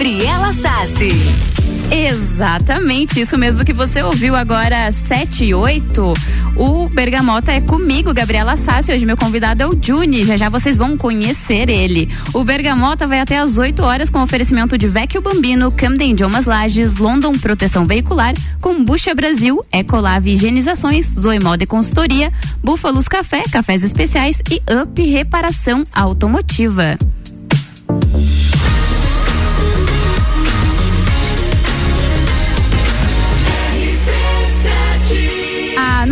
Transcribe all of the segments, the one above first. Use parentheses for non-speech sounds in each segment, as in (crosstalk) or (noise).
Gabriela Sassi. Exatamente, isso mesmo que você ouviu agora, 7 e 8. O Bergamota é comigo, Gabriela Sassi. Hoje meu convidado é o Juni. Já já vocês vão conhecer ele. O Bergamota vai até às 8 horas com oferecimento de Vecchio Bambino, Camden Idiomas Lages, London Proteção Veicular, Combucha Brasil, Ecolave Higienizações, Zoimode Consultoria, Búfalos Café, Cafés Especiais e Up Reparação Automotiva.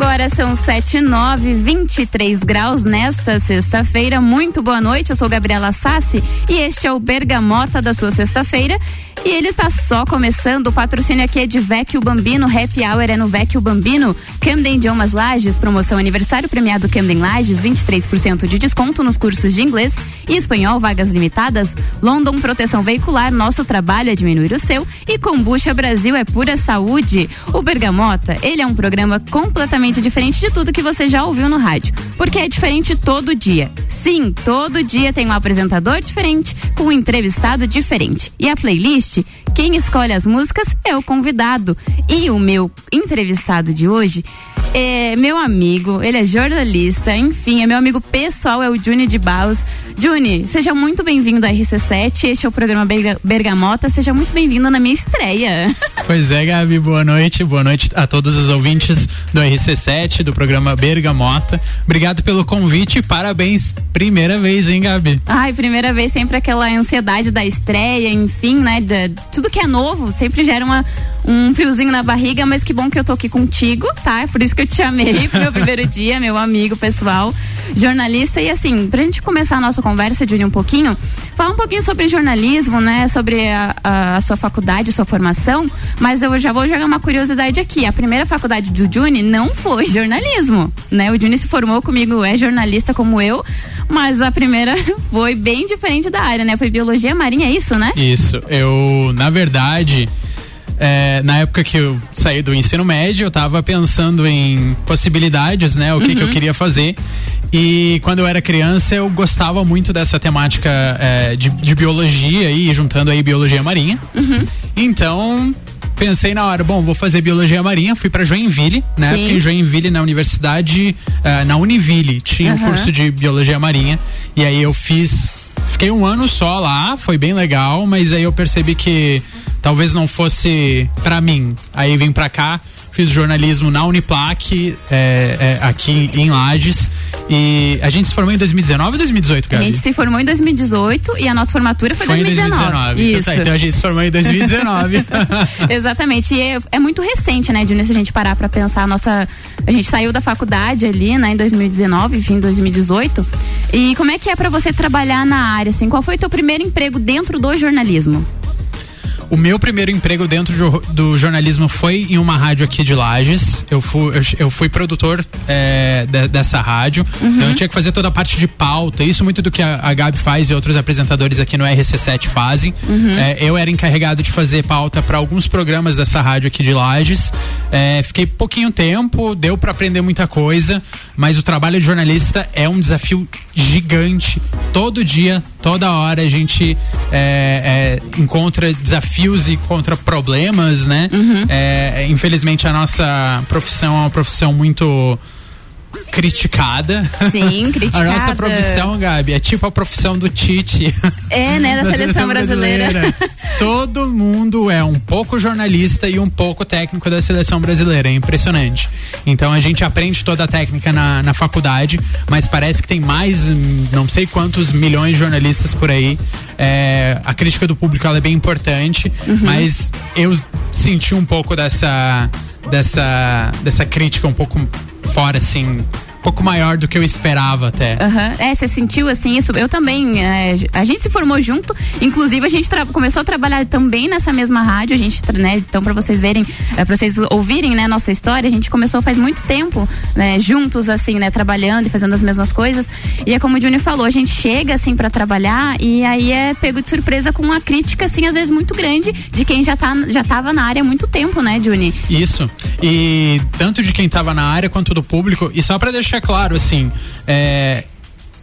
Agora são 7 9 23 graus nesta sexta-feira. Muito boa noite. Eu sou Gabriela Sassi e este é o Bergamota da sua sexta-feira. E ele está só começando. O patrocínio aqui é de Vecchio Bambino. Happy Hour é no Vecchio Bambino. Camden Idiomas Lages. Promoção aniversário premiado Camden Lages. 23% de desconto nos cursos de inglês e espanhol. Vagas limitadas. London Proteção Veicular. Nosso trabalho é diminuir o seu. E Combucha Brasil é pura saúde. O Bergamota, ele é um programa completamente diferente de tudo que você já ouviu no rádio. Porque é diferente todo dia. Sim, todo dia tem um apresentador diferente, com um entrevistado diferente. E a playlist, quem escolhe as músicas é o convidado. E o meu entrevistado de hoje é meu amigo, ele é jornalista, enfim, é meu amigo pessoal, é o Juni de Baus. Juni, seja muito bem-vindo à RC7, este é o programa Bergamota, seja muito bem-vindo na minha estreia. (laughs) Pois é, Gabi, boa noite, boa noite a todos os ouvintes do RC7, do programa Bergamota. Obrigado pelo convite, parabéns, primeira vez, hein, Gabi? Ai, primeira vez, sempre aquela ansiedade da estreia, enfim, né, de, tudo que é novo sempre gera uma, um friozinho na barriga, mas que bom que eu tô aqui contigo, tá? Por isso que eu te chamei (laughs) pro meu primeiro dia, meu amigo pessoal, jornalista. E assim, pra gente começar a nossa conversa, Júnior, um pouquinho, falar um pouquinho sobre jornalismo, né? Sobre a, a, a, sua faculdade, sua formação. Mas eu já vou jogar uma curiosidade aqui. A primeira faculdade do Juni não foi jornalismo, né? O Juni se formou comigo, é jornalista como eu, mas a primeira (laughs) foi bem diferente da área, né? Foi biologia marinha, é isso, né? Isso. Eu, na verdade. É, na época que eu saí do ensino médio, eu estava pensando em possibilidades, né? O que, uhum. que eu queria fazer. E quando eu era criança, eu gostava muito dessa temática é, de, de, biologia e juntando aí biologia marinha. Uhum. Então, pensei na hora, bom, vou fazer biologia marinha, fui para Joinville, né? Sim. Porque em Joinville, na universidade, uh, na Univille, tinha uhum. um curso de biologia marinha. E aí eu fiz. Fiquei um ano só lá, foi bem legal, mas aí eu percebi que talvez não fosse para mim. Aí vim para cá, fiz jornalismo na Uniplac, é, é, aqui em Lages. E a gente se formou em 2019 ou 2018, Gabi? A gente se formou em 2018 e a nossa formatura foi, foi 2019. Em 2019. Isso. Então, tá, então a gente se formou em 2019. (laughs) Exatamente. E é, é, muito recente, né, Júnior, se a gente parar pra pensar. A nossa. A gente saiu da faculdade ali, né, em 2019, fim de 2018. E como é que é para você trabalhar na área, assim? Qual foi o teu primeiro emprego dentro do jornalismo? O meu primeiro emprego dentro do jornalismo foi em uma rádio aqui de Lages. Eu fui, eu, fui produtor é, de, dessa rádio. Uhum. Então eu tinha que fazer toda a parte de pauta. Isso muito do que a, a Gabi faz e outros apresentadores aqui no RC7 fazem. Uhum. É, eu era encarregado de fazer pauta para alguns programas dessa rádio aqui de Lages. É, fiquei pouquinho tempo, deu para aprender muita coisa, mas o trabalho de jornalista é um desafio gigante. Todo dia, toda hora a gente encontra desafios e encontra problemas, né? Uhum. É, infelizmente a nossa profissão é uma profissão muito criticada. Sim, criticada. (laughs) A nossa profissão, Gabi, é tipo a profissão do Tite. É, né, da, da seleção, seleção, brasileira. brasileira. Todo mundo é um pouco jornalista e um pouco técnico da seleção brasileira. É impressionante. Então a gente aprende toda a técnica na, na faculdade, mas parece que tem mais não sei quantos milhões de jornalistas por aí. É, a crítica do público é bem importante, uhum. mas eu senti um pouco dessa dessa dessa crítica um pouco fora, assim, pouco maior do que eu esperava até. Uhum. É, você sentiu assim isso? Eu também. É, a gente se formou junto, inclusive a gente começou a trabalhar também nessa mesma rádio. A gente, né, então para vocês verem, é, para vocês ouvirem, né, nossa história, a gente começou faz muito tempo, né, juntos assim, né, trabalhando e fazendo as mesmas coisas. E é como o Júnior falou, a gente chega assim para trabalhar e aí é pego de surpresa com uma crítica assim às vezes muito grande de quem já tá já tava na área há muito tempo, né, Juni? Isso. E tanto de quem tava na área quanto do público. E só para deixar claro assim, é,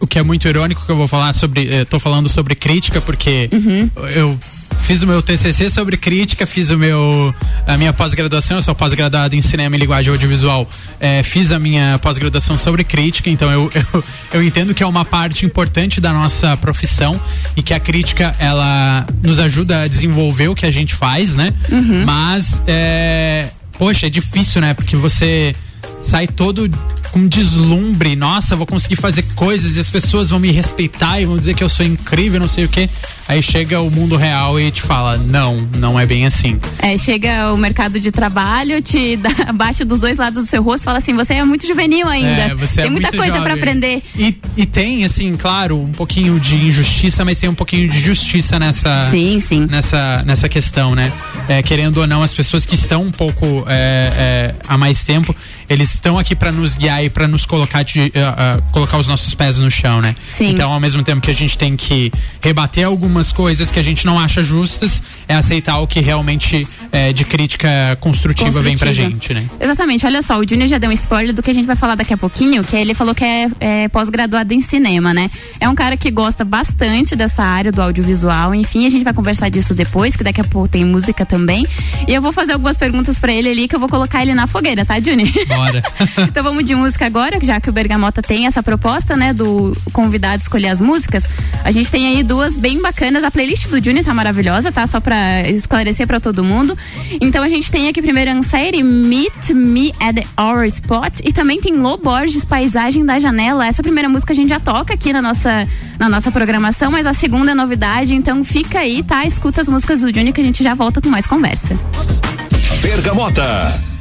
o que é muito irônico que eu vou falar sobre, estou falando sobre crítica porque uhum. eu fiz o meu TCC sobre crítica, fiz o meu a minha pós-graduação, eu sou pós-graduado em cinema e linguagem audiovisual, é, fiz a minha pós-graduação sobre crítica, então eu, (laughs) eu, eu entendo que é uma parte importante da nossa profissão e que a crítica ela nos ajuda a desenvolver o que a gente faz, né? Uhum. Mas é, poxa, é difícil, né? Porque você sai todo com deslumbre, nossa, vou conseguir fazer coisas e as pessoas vão me respeitar e vão dizer que eu sou incrível, não sei o que. Aí chega o mundo real e te fala, não, não é bem assim. É, chega o mercado de trabalho, te (laughs) dá, bate dos dois lados do seu rosto, fala assim, você é muito juvenil ainda. É, você tem é muita coisa para aprender. E, e tem, assim, claro, um pouquinho de injustiça, mas tem um pouquinho de justiça nessa, sim, sim. nessa, nessa questão, né? É, querendo ou não, as pessoas que estão um pouco é, é há mais tempo, eles estão aqui para nos guiar e para nos colocar de, uh, uh, colocar os nossos pés no chão, né? Sim. Então, ao mesmo tempo que a gente tem que rebater algumas coisas que a gente não acha justas, é aceitar o que realmente é, de crítica construtiva, construtiva, vem pra gente, né? Exatamente. Olha só, o Júnior já deu um spoiler do que a gente vai falar daqui a pouquinho, que ele falou que é, é pós-graduado em cinema, né? É um cara que gosta bastante dessa área do audiovisual. Enfim, a gente vai conversar disso depois, que daqui a pouco tem música também. E eu vou fazer algumas perguntas para ele ali que eu vou colocar ele na fogueira, tá, Júnior? Bora. (laughs) então vamos de música agora, já que o Bergamota tem essa proposta, né, do convidado escolher as músicas. A gente tem aí duas bem bacanas. A playlist do Juni tá maravilhosa, tá? Só pra esclarecer para todo mundo. Então a gente tem aqui primeiro a série Meet Me at Our Spot e também tem Lô Borges, Paisagem da Janela. Essa primeira música a gente já toca aqui na nossa, na nossa programação, mas a segunda é novidade, então fica aí, tá? Escuta as músicas do Juni que a gente já volta com mais conversa. Bergamota.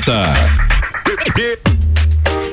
Bergamota.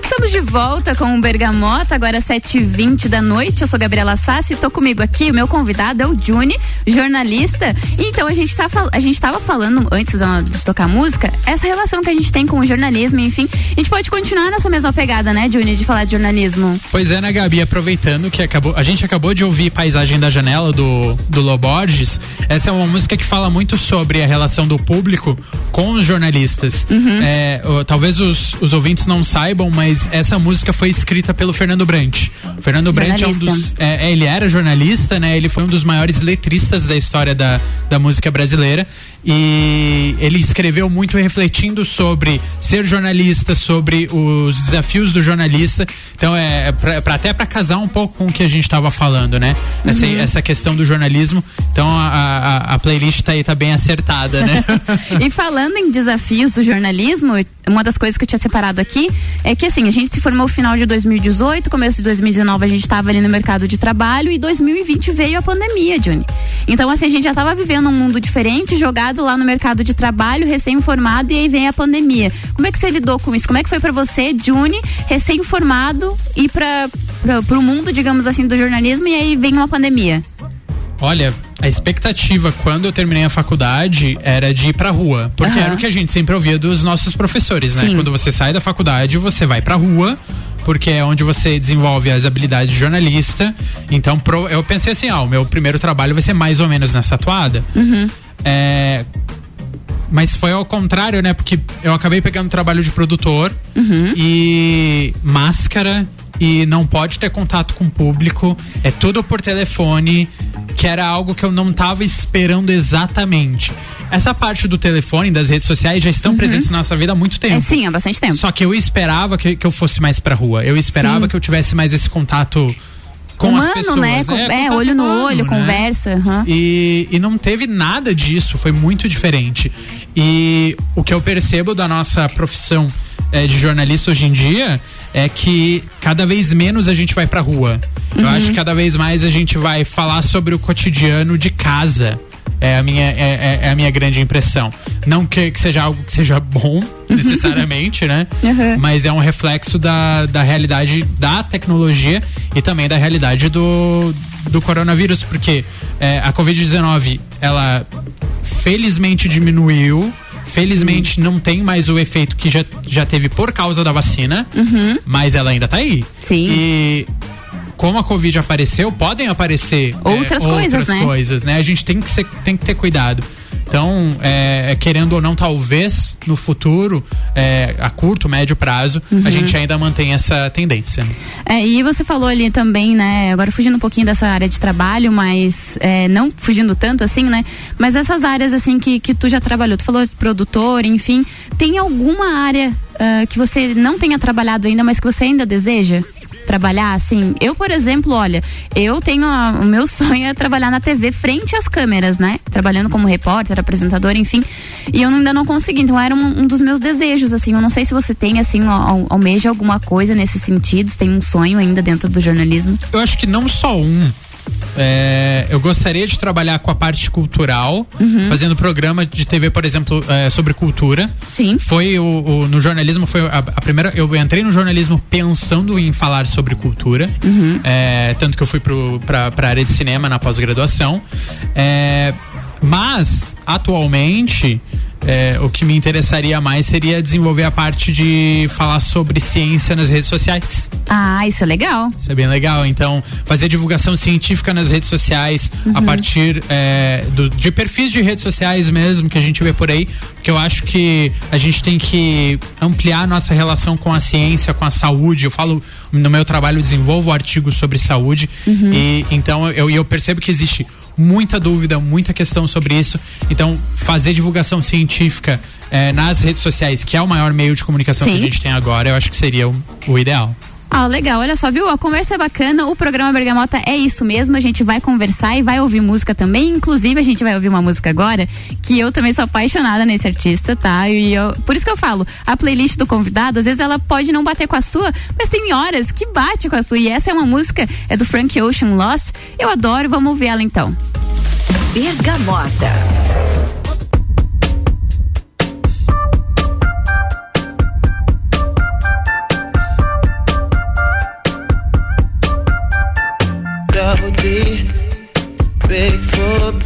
Estamos de volta com o Bergamota, agora 7h20 da noite. Eu sou Gabriela Sassi, tô comigo aqui. O meu convidado é o Juni, jornalista. Então a gente, tá, a gente tava falando antes de tocar música, essa relação que a gente tem com o jornalismo, enfim. A gente pode continuar nessa mesma pegada, né, Juni, de falar de jornalismo. Pois é, né, Gabi? Aproveitando que acabou, a gente acabou de ouvir Paisagem da Janela do, do Loborges. Essa é uma música que fala muito sobre a relação do público com os jornalistas. Uhum. É, talvez os, os ouvintes não saibam, mas essa música foi escrita pelo Fernando Brant. O Fernando Brant é um dos. É, é, ele era jornalista, né? Ele foi um dos maiores letristas da história da, da música brasileira e ele escreveu muito refletindo sobre ser jornalista, sobre os desafios do jornalista. Então é, é pra, pra até para casar um pouco com o que a gente estava falando, né? Essa, uhum. essa questão do jornalismo. Então a, a, a playlist tá aí tá bem acertada, né? (laughs) e falando em desafios do jornalismo, uma das coisas que eu tinha separado aqui é que assim, a gente se formou no final de 2018, começo de 2019 a gente estava ali no mercado de trabalho e 2020 veio a pandemia, Johnny. Então assim, a gente já estava vivendo um mundo diferente, jogado lá no mercado de trabalho, recém-formado, e aí vem a pandemia. Como é que você lidou com isso? Como é que foi para você, Juni, recém-formado, ir para o mundo, digamos assim, do jornalismo, e aí vem uma pandemia? Olha, a expectativa quando eu terminei a faculdade era de ir pra rua. Porque uhum. era o que a gente sempre ouvia dos nossos professores, né? Sim. Quando você sai da faculdade, você vai pra rua, porque é onde você desenvolve as habilidades de jornalista. Então, pro, eu pensei assim, ah, o meu primeiro trabalho vai ser mais ou menos nessa toada. Uhum. É, mas foi ao contrário, né? Porque eu acabei pegando trabalho de produtor uhum. e máscara e não pode ter contato com o público, é tudo por telefone, que era algo que eu não estava esperando exatamente. Essa parte do telefone, das redes sociais já estão uhum. presentes na nossa vida há muito tempo. É, sim, há bastante tempo. Só que eu esperava que, que eu fosse mais pra rua. Eu esperava sim. que eu tivesse mais esse contato com Humano, as pessoas. né? É, é olho no humano, olho, né? conversa. Uhum. E, e não teve nada disso, foi muito diferente. E o que eu percebo da nossa profissão é, de jornalista hoje em dia é que cada vez menos a gente vai pra rua. Uhum. Eu acho que cada vez mais a gente vai falar sobre o cotidiano de casa. É a minha, é, é, é a minha grande impressão. Não que, que, seja algo que seja bom, necessariamente, né? Uhum. Mas é um reflexo da, da realidade da tecnologia e também da realidade do, do coronavírus, porque é, a Covid-19, ela felizmente diminuiu. Felizmente uhum. não tem mais o efeito que já, já teve por causa da vacina, uhum. mas ela ainda tá aí. Sim. E como a Covid apareceu, podem aparecer outras, é, coisas, outras né? coisas, né? A gente tem que, ser, tem que ter cuidado. Então, é, é, querendo ou não, talvez no futuro, é, a curto, médio prazo, uhum. a gente ainda mantém essa tendência. É, e você falou ali também, né? Agora fugindo um pouquinho dessa área de trabalho, mas é, não fugindo tanto assim, né? Mas essas áreas assim que, que tu já trabalhou, tu falou de produtor, enfim, tem alguma área uh, que você não tenha trabalhado ainda, mas que você ainda deseja? Trabalhar assim. Eu, por exemplo, olha, eu tenho a, o meu sonho é trabalhar na TV frente às câmeras, né? Trabalhando como repórter, apresentador, enfim. E eu ainda não consegui. Então era um, um dos meus desejos, assim. Eu não sei se você tem, assim, al, almeja alguma coisa nesse sentido, se tem um sonho ainda dentro do jornalismo. Eu acho que não só um. É, eu gostaria de trabalhar com a parte cultural, uhum. fazendo programa de TV, por exemplo, é, sobre cultura. Sim. Foi o, o no jornalismo foi a, a, primeira. Eu entrei no jornalismo pensando em falar sobre cultura, uhum. é, tanto que eu fui para a área de cinema na pós-graduação. É, mas atualmente é, o que me interessaria mais seria desenvolver a parte de falar sobre ciência nas redes sociais. Ah, isso é legal. Isso é bem legal. Então, fazer divulgação científica nas redes sociais uhum. a partir é, do, de perfis de redes sociais mesmo que a gente vê por aí, porque eu acho que a gente tem que ampliar a nossa relação com a ciência, com a saúde. Eu falo no meu trabalho, eu desenvolvo artigos sobre saúde uhum. e então eu, eu percebo que existe muita dúvida, muita questão sobre isso. Então, fazer divulgação científica é, nas redes sociais, que é o maior meio de comunicação Sim. que a gente tem agora, eu acho que seria o, o ideal. Ah, legal. Olha só, viu? A conversa é bacana. O programa Bergamota é isso mesmo. A gente vai conversar e vai ouvir música também. Inclusive, a gente vai ouvir uma música agora que eu também sou apaixonada nesse artista, tá? E eu, por isso que eu falo, a playlist do convidado, às vezes ela pode não bater com a sua, mas tem horas que bate com a sua. E essa é uma música, é do Frank Ocean Lost. Eu adoro, vamos ouvir ela então. Bergamota.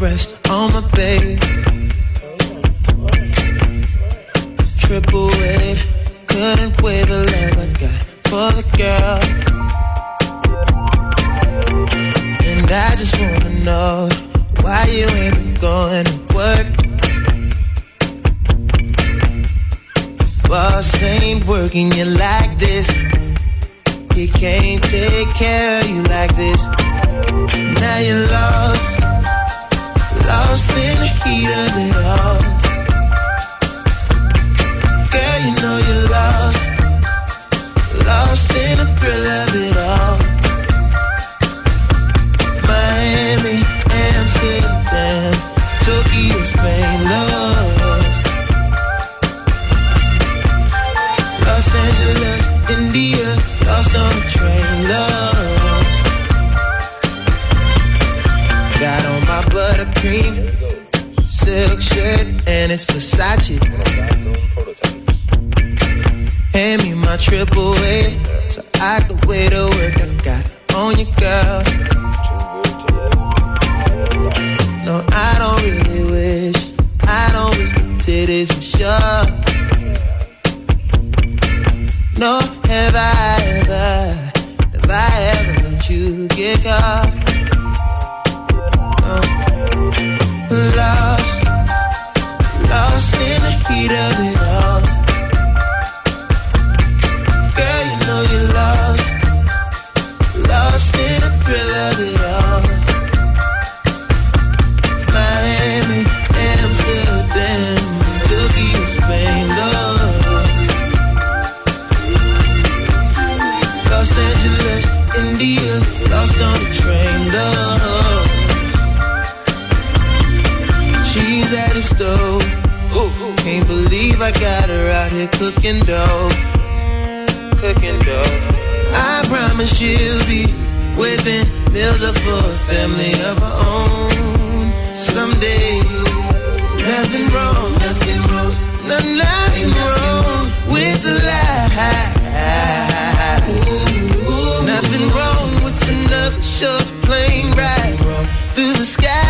Breast on my baby. Triple weight, couldn't wait the love I got for the girl. And I just wanna know why you ain't been going to work. Boss ain't working you like this. Can't take care of you like this. Now you're lost, lost in the heat of it all. Girl, you know you're lost, lost in the thrill of and it's Versace. Hand me my triple A so I could wear the work I got on you, girl. No, I don't really wish. I don't wish the titties for sure. No, have I ever, have I ever let you get caught? Here cooking dough. Cooking dough. I promise she'll be whipping meals up for a family of her own. Someday, nothing wrong, nothing wrong, no, nothing wrong with the lie. Nothing wrong with another short plane ride through the sky.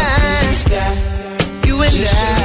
You and I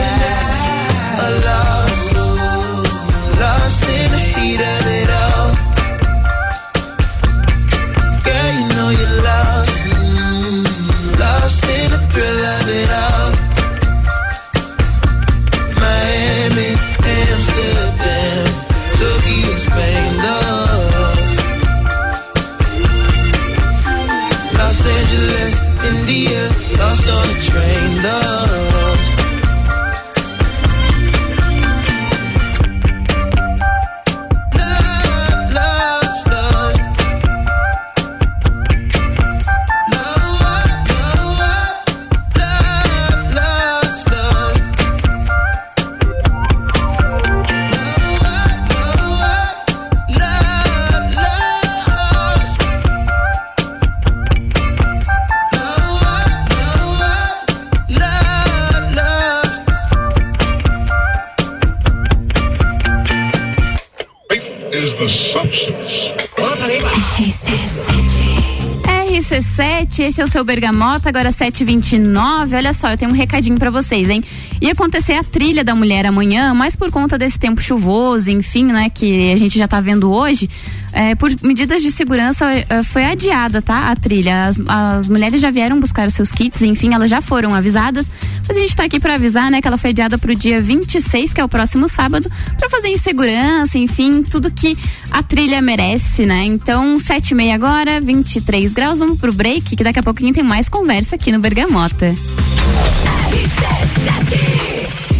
o seu Bergamota, agora 7h29. Olha só, eu tenho um recadinho pra vocês, hein? Ia acontecer a trilha da mulher amanhã, mas por conta desse tempo chuvoso, enfim, né, que a gente já tá vendo hoje, é, por medidas de segurança é, foi adiada, tá? A trilha. As, as mulheres já vieram buscar os seus kits, enfim, elas já foram avisadas. Mas a gente tá aqui pra avisar, né, que ela foi adiada pro dia 26, que é o próximo sábado, pra fazer em segurança, enfim, tudo que a trilha merece, né? Então, 7 e meia agora, 23 graus, vamos pro break, que daqui a pouquinho tem mais conversa aqui no Bergamota.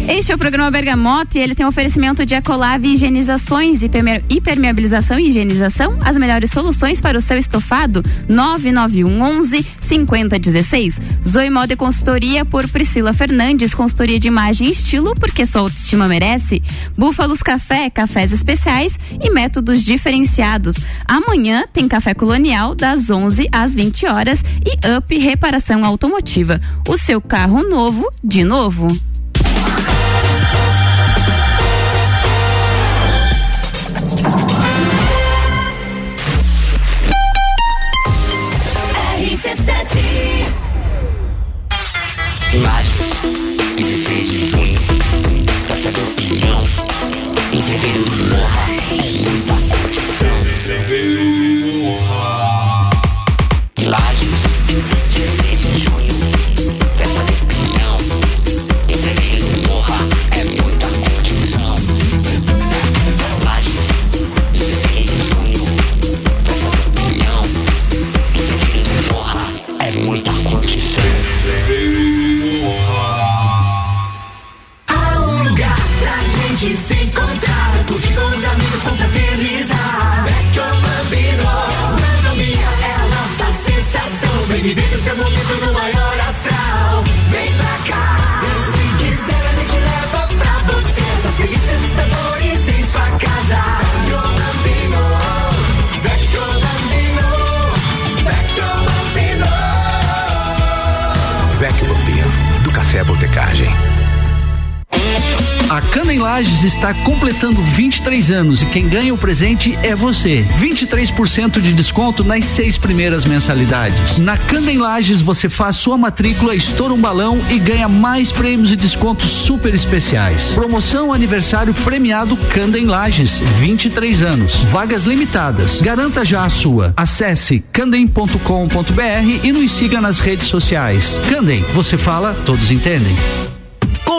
Este é o programa Bergamota e ele tem oferecimento de Ecolave Higienizações perme- Hipermeabilização e Higienização. As melhores soluções para o seu estofado. 991 11 5016. Zoe Moda e Consultoria por Priscila Fernandes. Consultoria de imagem e estilo, porque sua autoestima merece. Búfalos Café, cafés especiais e métodos diferenciados. Amanhã tem Café Colonial das 11 às 20 horas e Up Reparação Automotiva. O seu carro novo de novo. my está completando 23 anos e quem ganha o presente é você. 23% de desconto nas seis primeiras mensalidades. Na Cana em Lages você faz sua matrícula, estoura um balão e ganha mais prêmios e descontos super especiais. Promoção aniversário premiado Canda em Lages, 23 anos. Vagas limitadas. Garanta já a sua. Acesse candem.com.br e nos siga nas redes sociais. Candem, você fala, todos entendem.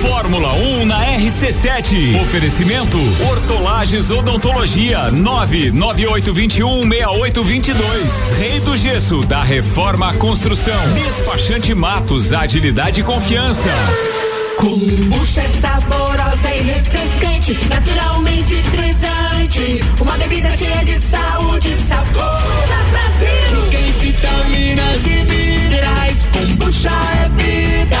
Fórmula 1 na RC7. Oferecimento Hortolagens Odontologia 998216822. Rei do Gesso da Reforma Construção. Despachante Matos, agilidade e confiança. Kombucha é saborosa e refrescante, naturalmente frisante. Uma bebida cheia de saúde e sabor. Brasil! Tem vitaminas e minerais. Kombucha é vida.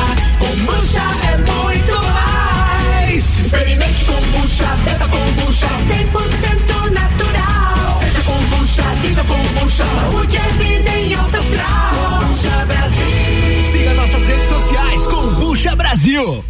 Kombucha é muito mais. Experimente kombucha, beba kombucha. 100% natural. Seja kombucha, viva kombucha. Saúde é vida em alta astral. Kombucha Brasil. Siga nossas redes sociais, Kombucha Brasil.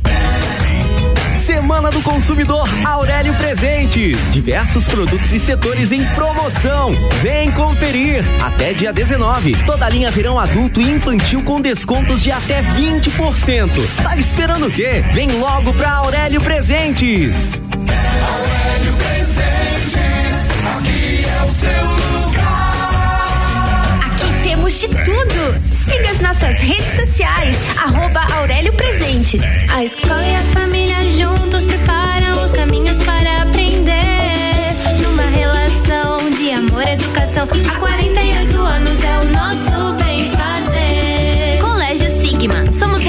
Semana do Consumidor Aurélio Presentes. Diversos produtos e setores em promoção. Vem conferir. Até dia 19. Toda a linha verão adulto e infantil com descontos de até 20%. Tá esperando o quê? Vem logo pra Aurélio Presentes. Aurélio Presentes, aqui é o seu temos de tudo. Siga as nossas redes sociais, arroba Aurélio Presentes. A escola e a família juntos preparam os caminhos para aprender. Numa relação de amor e educação. Há 48 anos é o nosso bem fazer. Colégio Sigma, somos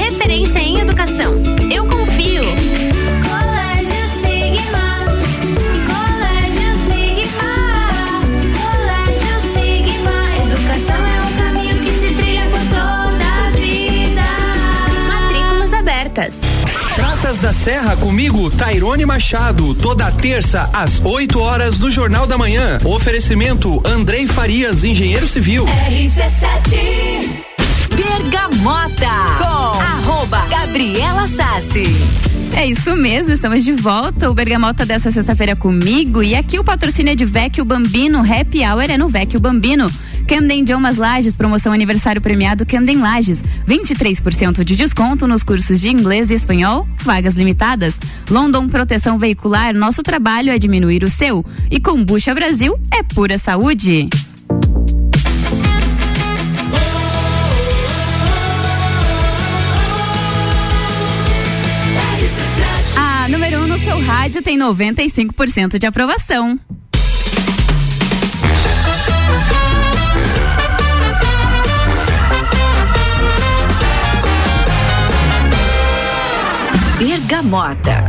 Abertas. Praças da Serra comigo, Tairone Machado, toda terça às 8 horas do Jornal da Manhã. Oferecimento Andrei Farias, engenheiro civil. RC7 Bergamota com arroba Gabriela Sassi. É isso mesmo, estamos de volta. O Bergamota dessa sexta-feira comigo. E aqui o patrocínio é de Vecchio Bambino. Happy Hour é no Vecchio Bambino. Camden Idiomas Lages, promoção aniversário premiado Camden Lages. 23% de desconto nos cursos de inglês e espanhol, vagas limitadas. London Proteção Veicular, nosso trabalho é diminuir o seu. E Combucha Brasil é pura saúde. A número 1 um no seu rádio tem 95% de aprovação. Bergamota.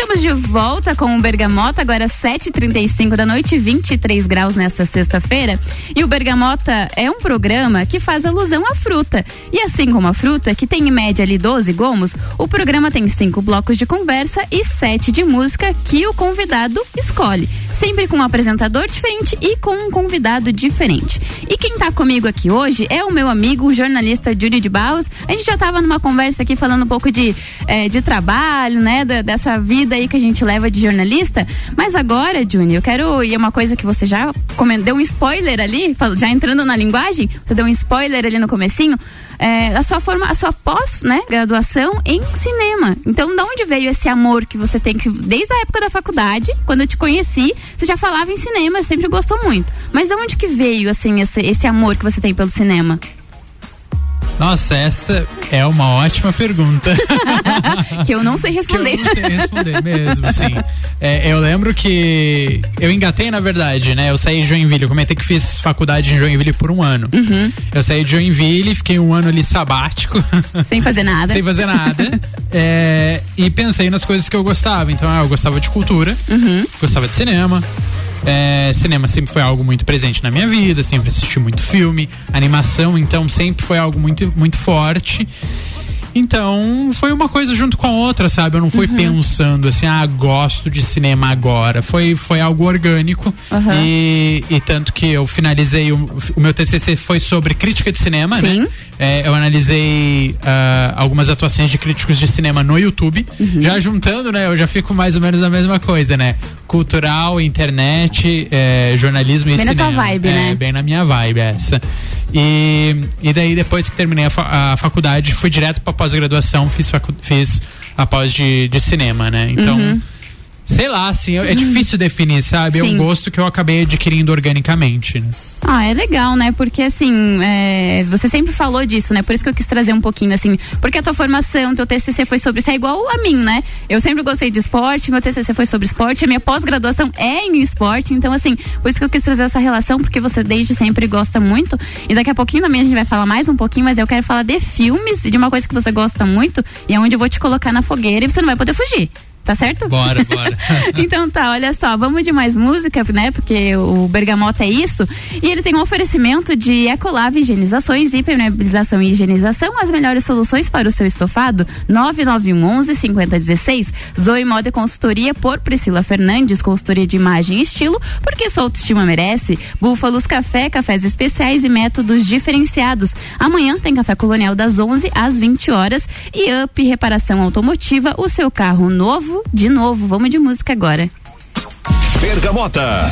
Estamos de volta com o Bergamota, agora 7h35 da noite, 23 graus nesta sexta-feira. E o Bergamota é um programa que faz alusão à fruta. E assim como a fruta, que tem em média ali 12 gomos, o programa tem cinco blocos de conversa e sete de música que o convidado escolhe. Sempre com um apresentador diferente e com um convidado diferente. E quem tá comigo aqui hoje é o meu amigo, o jornalista Júlio de Barros. A gente já tava numa conversa aqui falando um pouco de, eh, de trabalho, né? da- dessa vida aí que a gente leva de jornalista. Mas agora, Júnior, eu quero. E é uma coisa que você já deu um spoiler ali, já entrando na linguagem, você deu um spoiler ali no comecinho. é, a sua forma, a sua pós, né, graduação em cinema. Então, de onde veio esse amor que você tem que desde a época da faculdade, quando eu te conheci, você já falava em cinema, sempre gostou muito. Mas de onde que veio assim esse, esse amor que você tem pelo cinema? Nossa, essa é uma ótima pergunta. (laughs) que eu não sei responder. que eu não sei responder mesmo, assim. É, eu lembro que eu engatei, na verdade, né? Eu saí de Joinville, eu comentei que fiz faculdade em Joinville por um ano. Uhum. Eu saí de Joinville, fiquei um ano ali sabático. Sem fazer nada. Sem fazer nada. é, e pensei nas coisas que eu gostava. Então, ah, eu gostava de cultura, Uhum. gostava de cinema. É, cinema sempre foi algo muito presente na minha vida, sempre assisti muito filme, animação, então sempre foi algo muito, muito forte. Então, foi uma coisa junto com a outra, sabe? Eu não fui pensando assim, ah, gosto de cinema agora. Foi, foi algo orgânico. Aham. E, e tanto que eu finalizei, o, o meu TCC foi sobre crítica de cinema, Sim. né? É, eu analisei ah, algumas atuações de críticos de cinema no YouTube. Uhum. Já juntando, né? Eu já fico mais ou menos a mesma coisa, né? Cultural, internet, é, jornalismo e Bem na cinema. tua vibe, é, né? Bem na minha vibe essa. E, e daí, depois que terminei a, fa- a faculdade, fui direto pra pós-graduação, fiz, fiz a pós de, de cinema, né? Então. Uhum. Sei lá, assim, é difícil definir, sabe? É Sim. um gosto que eu acabei adquirindo organicamente, né? Ah, é legal, né? Porque assim, é, você sempre falou disso, né? Por isso que eu quis trazer um pouquinho, assim, porque a tua formação, teu TCC foi sobre isso, é igual a mim, né? Eu sempre gostei de esporte, meu TCC foi sobre esporte, a minha pós-graduação é em esporte, então assim, por isso que eu quis trazer essa relação, porque você desde sempre gosta muito, e daqui a pouquinho também a gente vai falar mais um pouquinho, mas eu quero falar de filmes e de uma coisa que você gosta muito, e é onde eu vou te colocar na fogueira e você não vai poder fugir. Tá certo? Bora, (laughs) bora. então tá, olha só, vamos de mais música, né? Porque o Bergamota é isso. E ele tem um oferecimento de Ecolave Higienizações, Hipermeabilização e Higienização, as melhores soluções para o seu estofado. 99111 5016. Zoe Moda e Consultoria por Priscila Fernandes, consultoria de imagem e estilo, porque sua autoestima merece. Búfalos Café, cafés especiais e métodos diferenciados. Amanhã tem café colonial das 11 às 20 horas e Up Reparação Automotiva, o seu carro novo de novo. Vamos de música agora. Bergamota.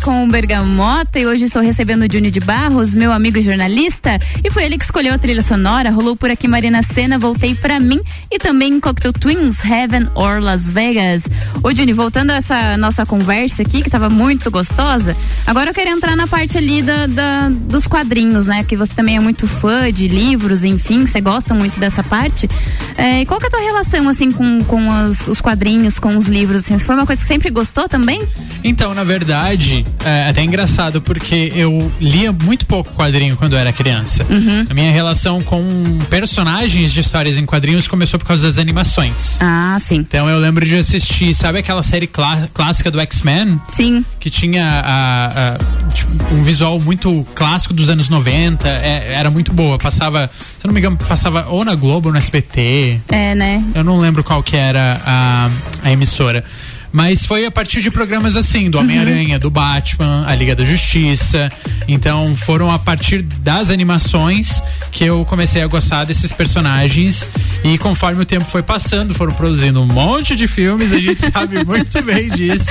Com o Bergamota e hoje estou recebendo o Júnior de Barros, meu amigo jornalista, e foi ele que escolheu a trilha sonora. Rolou por aqui Marina Senna, Voltei Pra Mim e também Cocktail Twins, Heaven or Las Vegas. Ô Júnior, voltando a essa nossa conversa aqui, que estava muito gostosa, agora eu quero entrar na parte ali da, da- dos quadrinhos, né? Que você também é muito fã de livros, enfim, você gosta muito dessa parte. É, e qual que é a tua relação, assim, com, com as- os quadrinhos, com os livros, assim? Foi uma coisa que sempre gostou também? Então, na verdade, é até engraçado porque eu lia muito pouco quadrinho quando eu era criança. Uhum. A minha relação com personagens de histórias em quadrinhos começou por causa das animações. Ah, sim. Então eu lembro de assistir, sabe aquela série clá- clássica do X-Men? Sim. Que tinha a- a- tipo, um visual muito clássico dos anos 90, é- era muito boa. Passava, se não me engano, passava ou na Globo ou no SBT. É, né? Eu não lembro qual que era a, a emissora. Mas foi a partir de programas assim, do Homem-Aranha, do Batman, a Liga da Justiça. Então foram a partir das animações que eu comecei a gostar desses personagens. E conforme o tempo foi passando, foram produzindo um monte de filmes, a gente (laughs) sabe muito bem disso.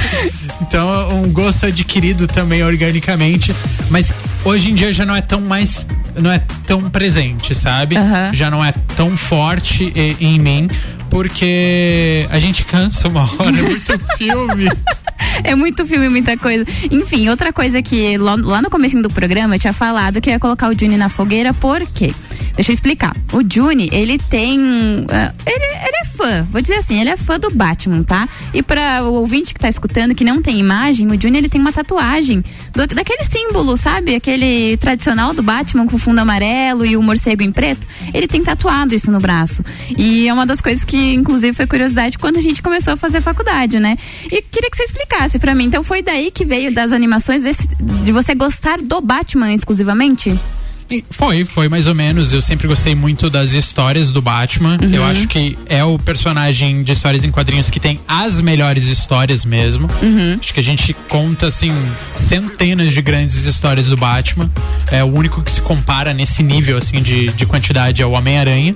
Então, um gosto adquirido também organicamente. Mas hoje em dia já não é tão mais. não é tão presente, sabe? Já não é tão forte em mim, porque a gente cansa uma hora, é muito filme. (laughs) É muito filme, muita coisa. Enfim, outra coisa que lá, no começo do programa eu tinha falado que eu ia colocar o Juni na fogueira, por quê? Deixa eu explicar. O Juni, ele tem. ah, ele, ele é fã, vou dizer assim, ele é fã do Batman, tá? E para o ouvinte que tá escutando, que não tem imagem, o Juni ele tem uma tatuagem do- daquele símbolo, sabe? Aquele tradicional do Batman com o fundo amarelo e o morcego em preto. Ele tem tatuado isso no braço. E é uma das coisas que, inclusive, foi curiosidade quando a gente começou a fazer faculdade, né? E queria que você explicasse pra mim. Então foi daí que veio das animações desse- de você gostar do Batman exclusivamente? Foi, foi mais ou menos. Eu sempre gostei muito das histórias do Batman. Uhum. Eu acho que é o personagem de histórias em quadrinhos que tem as melhores histórias mesmo. Uhum. Acho que a gente conta, assim, centenas de grandes histórias do Batman. É o único que se compara nesse nível, assim, de, de quantidade é o Homem-Aranha.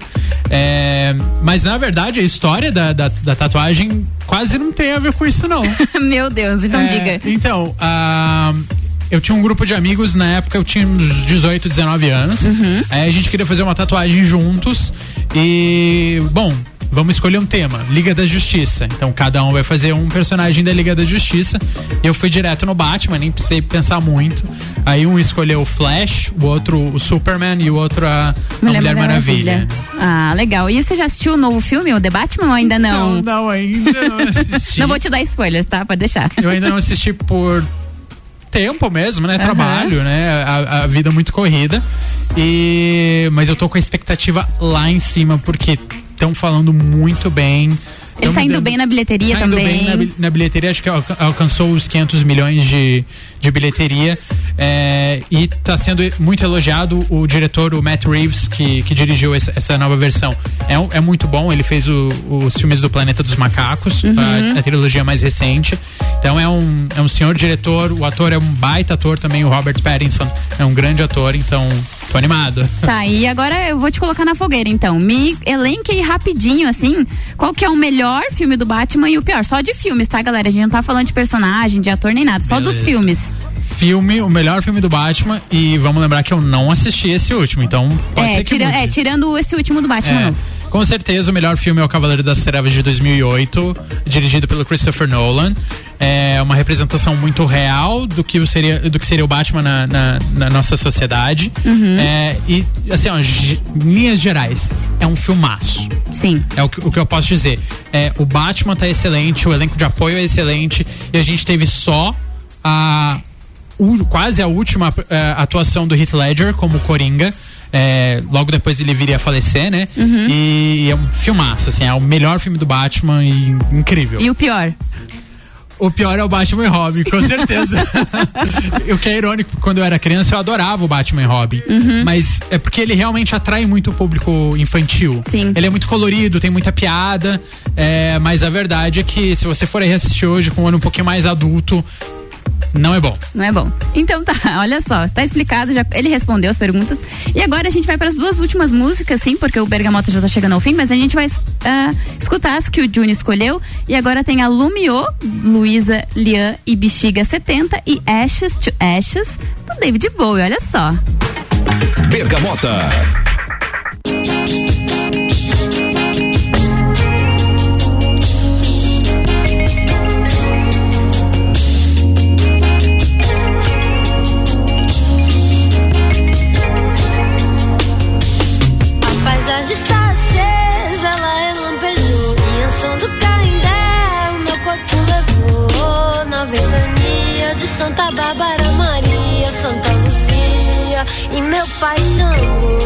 É, mas, na verdade, a história da, da, da tatuagem quase não tem a ver com isso, não. (laughs) Meu Deus, então É, diga. Então, ah, eu tinha um grupo de amigos, na época eu tinha uns 18, 19 anos. Uhum. Aí a gente queria fazer uma tatuagem juntos. E, bom, vamos escolher um tema: Liga da Justiça. Então cada um vai fazer um personagem da Liga da Justiça. Eu fui direto no Batman, nem precisei pensar muito. Aí um escolheu o Flash, o outro o Superman e o outro a, a Mulher, Maravilha. Ah, legal. E você já assistiu o novo filme, o The Batman, ou ainda não? Não, não, ainda não assisti. (laughs) não vou te dar spoilers, tá? Pode deixar. Eu ainda não assisti por tempo mesmo, né? Trabalho, né? A, a vida muito corrida. E mas eu tô com a expectativa lá em cima porque estão falando muito bem. Ele tá me indo bem na bilheteria tá indo também. bem na, bil- na bilheteria, acho que alca- alcançou os 500 milhões de, de bilheteria. É, e tá sendo muito elogiado o diretor, o Matt Reeves, que, que dirigiu essa, essa nova versão. É, é muito bom, ele fez o- os filmes do Planeta dos Macacos, Uhum. a, a trilogia mais recente. Então é um, é um senhor diretor, o ator é um baita ator também, o Robert Pattinson é um grande ator, então tô animado. Tá, e agora eu vou te colocar na fogueira, então. Me elenque aí rapidinho, assim, qual que é o melhor filme do Batman e o pior. Só de filmes, tá, galera? A gente não tá falando de personagem, de ator nem nada, só dos Beleza. filmes. Filme, o melhor filme do Batman, e vamos lembrar que eu não assisti esse último, então pode É, ser que tira- é, tirando esse último do Batman É, novo. Com certeza o melhor filme é o Cavaleiro das Trevas de 2008, dirigido pelo Christopher Nolan. É uma representação muito real do que seria, do que seria o Batman na, na- na nossa sociedade. Uhum. É, e assim, ó, linhas gerais, é um filmaço. Sim. É o que, o que eu posso dizer. É, o Batman tá excelente, o elenco de apoio é excelente, e a gente teve só a quase a última eh, atuação do Heath Ledger como Coringa. É, logo depois ele viria a falecer, né? Uhum. E é um filmaço, assim, é o melhor filme do Batman e incrível. E o pior? O pior é o Batman e Robin, com certeza. (laughs) o que é irônico, quando eu era criança eu adorava o Batman e Robin. Uhum. Mas é porque ele realmente atrai muito o público infantil. Sim. Ele é muito colorido, tem muita piada. é, mas a verdade é que se você for aí assistir hoje com um ano um pouquinho mais adulto, não é bom. Não é bom. Então tá, (laughs) olha só, tá explicado, já, ele respondeu as perguntas. E agora a gente vai para as duas últimas músicas, sim, porque o Bergamota já tá chegando ao fim, mas a gente vai uh, escutar as que o Juni escolheu. E agora tem a Lumio, Luísa, Lian e Bexiga 70 e Ashes to Ashes do David Bowie, olha só. Bergamota. apaixonando.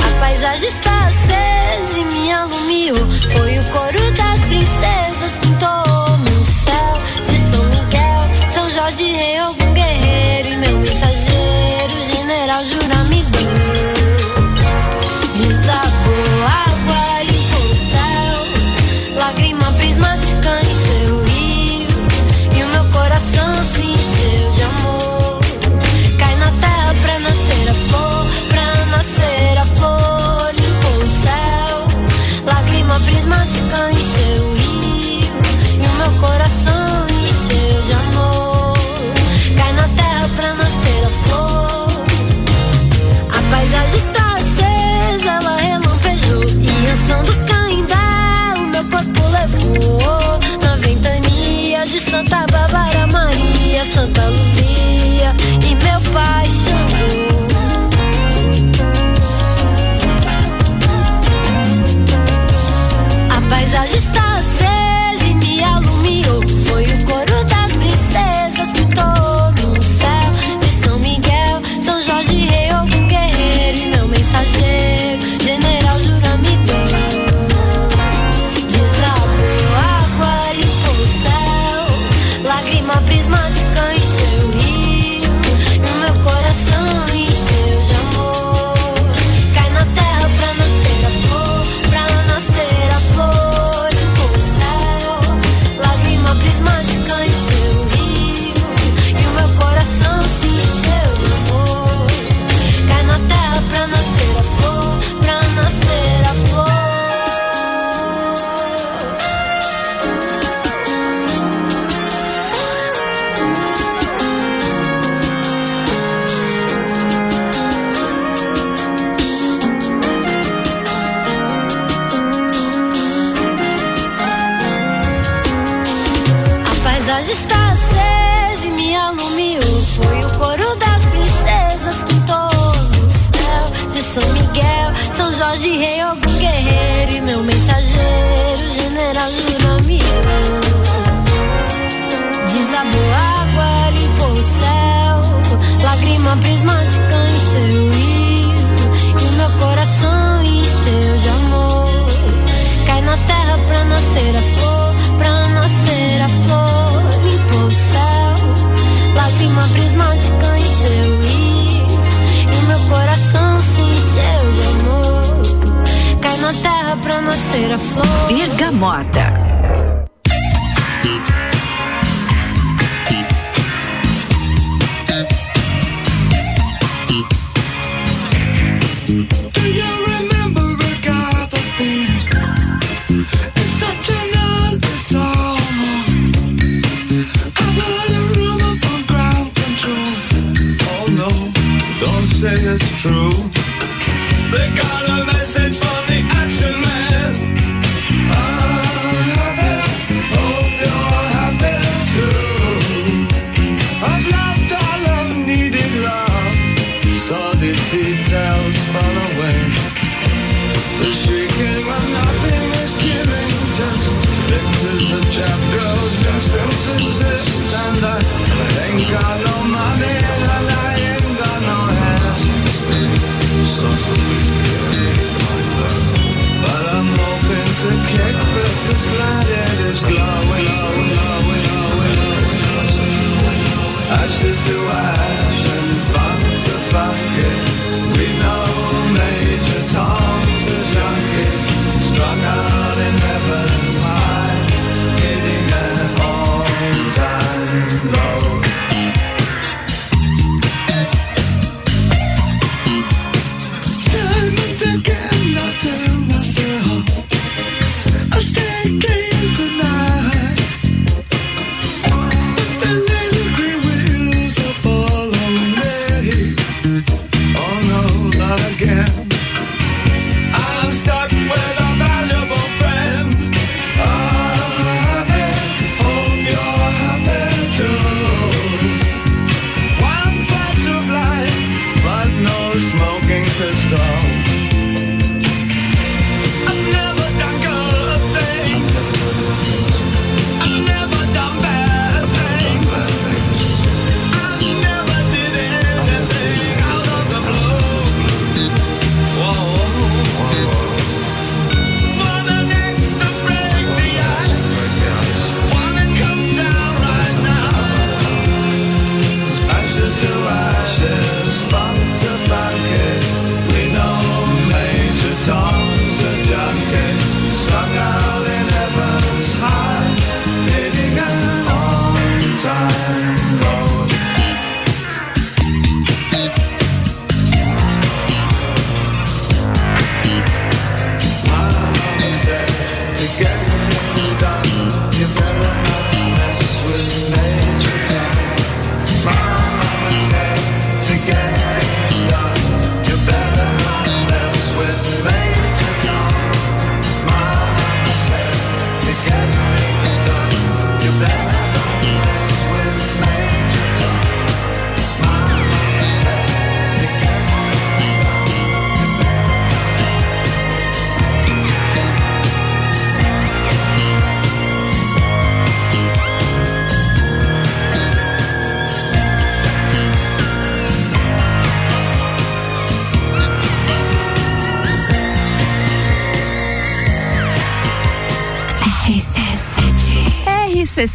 A paisagem está acesa e me alumiou. Foi o coro das princesas que entoou no céu de São Miguel, São Jorge, rei, algum guerreiro e meu mensageiro, general, jura-me deu. Bergamota.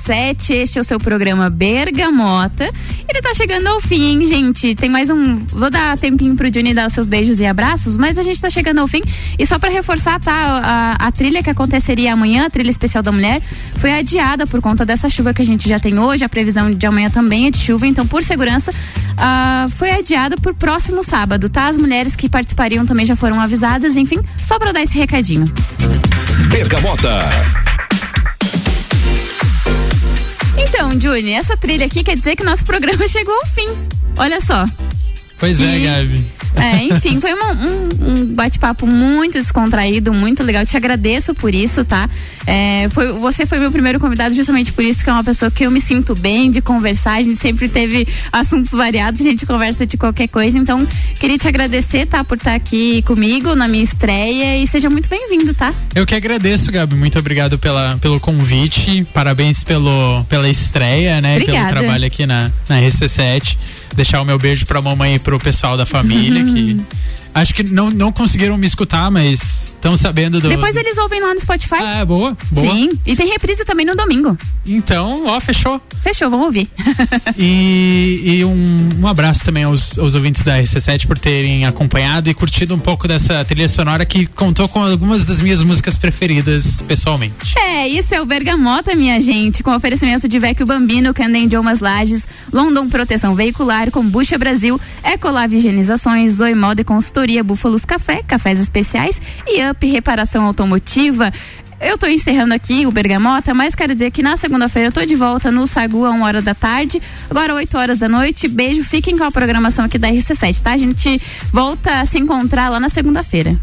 RC7, este é o seu programa Bergamota. Ele tá chegando ao fim, hein, gente. Tem mais um. Vou dar tempinho pro Juni dar os seus beijos e abraços, mas a gente tá chegando ao fim. E só para reforçar, tá? A, a, trilha que aconteceria amanhã, a trilha especial da mulher, foi adiada por conta dessa chuva que a gente já tem hoje. A previsão de amanhã também é de chuva, então, por segurança, uh, foi adiada por próximo sábado, tá? As mulheres que participariam também já foram avisadas, enfim, só para dar esse recadinho. Bergamota. Então, Juni, essa trilha aqui quer dizer que nosso programa (laughs) chegou ao fim. Olha só. Pois é, Gabi. É, enfim, foi uma, um, um bate-papo muito descontraído, muito legal. Te agradeço por isso, tá? É, foi, você foi meu primeiro convidado justamente por isso que é uma pessoa que eu me sinto bem de conversar. A gente sempre teve assuntos variados, a gente conversa de qualquer coisa. Então, queria te agradecer, tá? Por estar aqui comigo na minha estreia e seja muito bem-vindo, tá? Eu que agradeço, Gabi. Muito obrigado pela, pelo convite. Parabéns pelo, pela estreia, né? Obrigada. Pelo trabalho aqui na, na RC7 deixar o meu beijo pra mamãe e pro pessoal da família que (laughs) acho que não, não conseguiram me escutar, mas estão sabendo do. Depois eles ouvem lá no Spotify. Ah, boa, boa. Sim. E tem reprise também no domingo. Então, ó, fechou. Fechou, vamos ouvir. (laughs) e, e um, um, abraço também aos, aos ouvintes da RC7 por terem acompanhado e curtido um pouco dessa trilha sonora que contou com algumas das minhas músicas preferidas pessoalmente. É, isso é o Bergamota, minha gente, com oferecimento de Vecchio Bambino, Candem Idiomas Lages, London Proteção Veicular, Combucha Brasil, Ecolave Higienizações, Zoe Moda e Consultoria, Búfalos Café, Cafés Especiais e Up Reparação Automotiva. Eu tô encerrando aqui o Bergamota, mas quero dizer que na segunda-feira eu tô de volta no Sagu a uma hora da tarde, agora 8 horas da noite. Beijo, fiquem com a programação aqui da RC7, tá? A gente volta a se encontrar lá na segunda-feira.